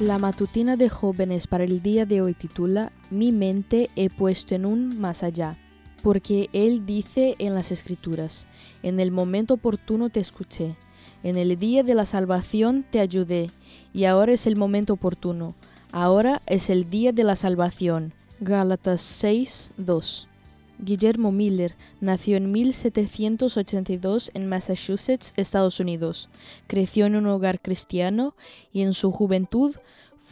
La matutina de jóvenes para el día de hoy titula Mi mente he puesto en un más allá, porque Él dice en las Escrituras, en el momento oportuno te escuché, en el día de la salvación te ayudé, y ahora es el momento oportuno, ahora es el día de la salvación. Gálatas 6, 2. Guillermo Miller nació en 1782 en Massachusetts, Estados Unidos. Creció en un hogar cristiano y en su juventud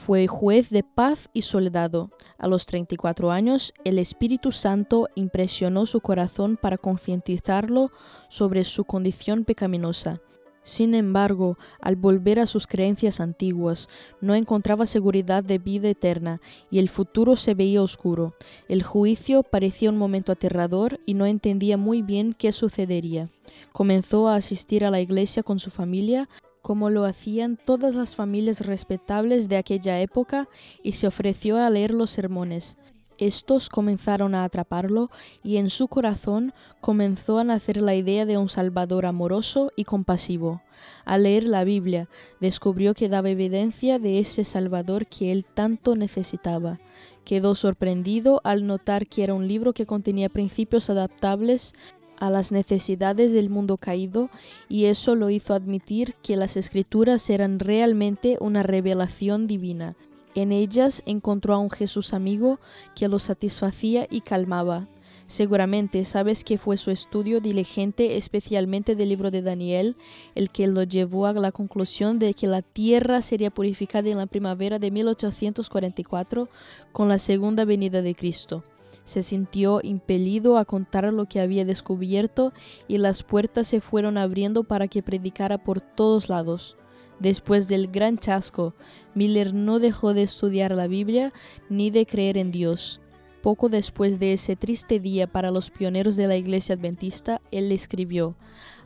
fue juez de paz y soldado. A los 34 años, el Espíritu Santo impresionó su corazón para concientizarlo sobre su condición pecaminosa. Sin embargo, al volver a sus creencias antiguas, no encontraba seguridad de vida eterna y el futuro se veía oscuro. El juicio parecía un momento aterrador y no entendía muy bien qué sucedería. Comenzó a asistir a la iglesia con su familia, como lo hacían todas las familias respetables de aquella época, y se ofreció a leer los sermones. Estos comenzaron a atraparlo y en su corazón comenzó a nacer la idea de un Salvador amoroso y compasivo. Al leer la Biblia, descubrió que daba evidencia de ese Salvador que él tanto necesitaba. Quedó sorprendido al notar que era un libro que contenía principios adaptables a las necesidades del mundo caído y eso lo hizo admitir que las escrituras eran realmente una revelación divina en ellas encontró a un Jesús amigo que lo satisfacía y calmaba. Seguramente sabes que fue su estudio diligente, especialmente del libro de Daniel, el que lo llevó a la conclusión de que la tierra sería purificada en la primavera de 1844 con la segunda venida de Cristo. Se sintió impelido a contar lo que había descubierto y las puertas se fueron abriendo para que predicara por todos lados. Después del gran chasco, Miller no dejó de estudiar la Biblia ni de creer en Dios. Poco después de ese triste día para los pioneros de la Iglesia Adventista, él escribió,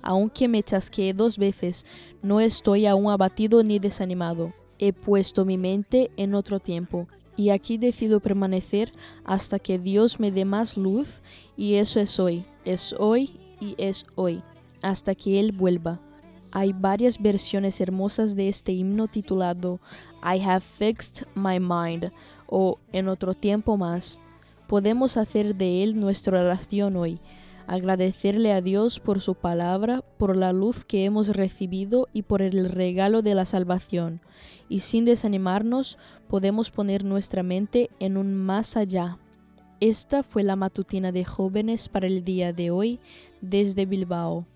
Aunque me chasqueé dos veces, no estoy aún abatido ni desanimado. He puesto mi mente en otro tiempo, y aquí decido permanecer hasta que Dios me dé más luz, y eso es hoy, es hoy y es hoy, hasta que Él vuelva. Hay varias versiones hermosas de este himno titulado I have fixed my mind o en otro tiempo más. Podemos hacer de él nuestra oración hoy, agradecerle a Dios por su palabra, por la luz que hemos recibido y por el regalo de la salvación. Y sin desanimarnos, podemos poner nuestra mente en un más allá. Esta fue la matutina de jóvenes para el día de hoy desde Bilbao.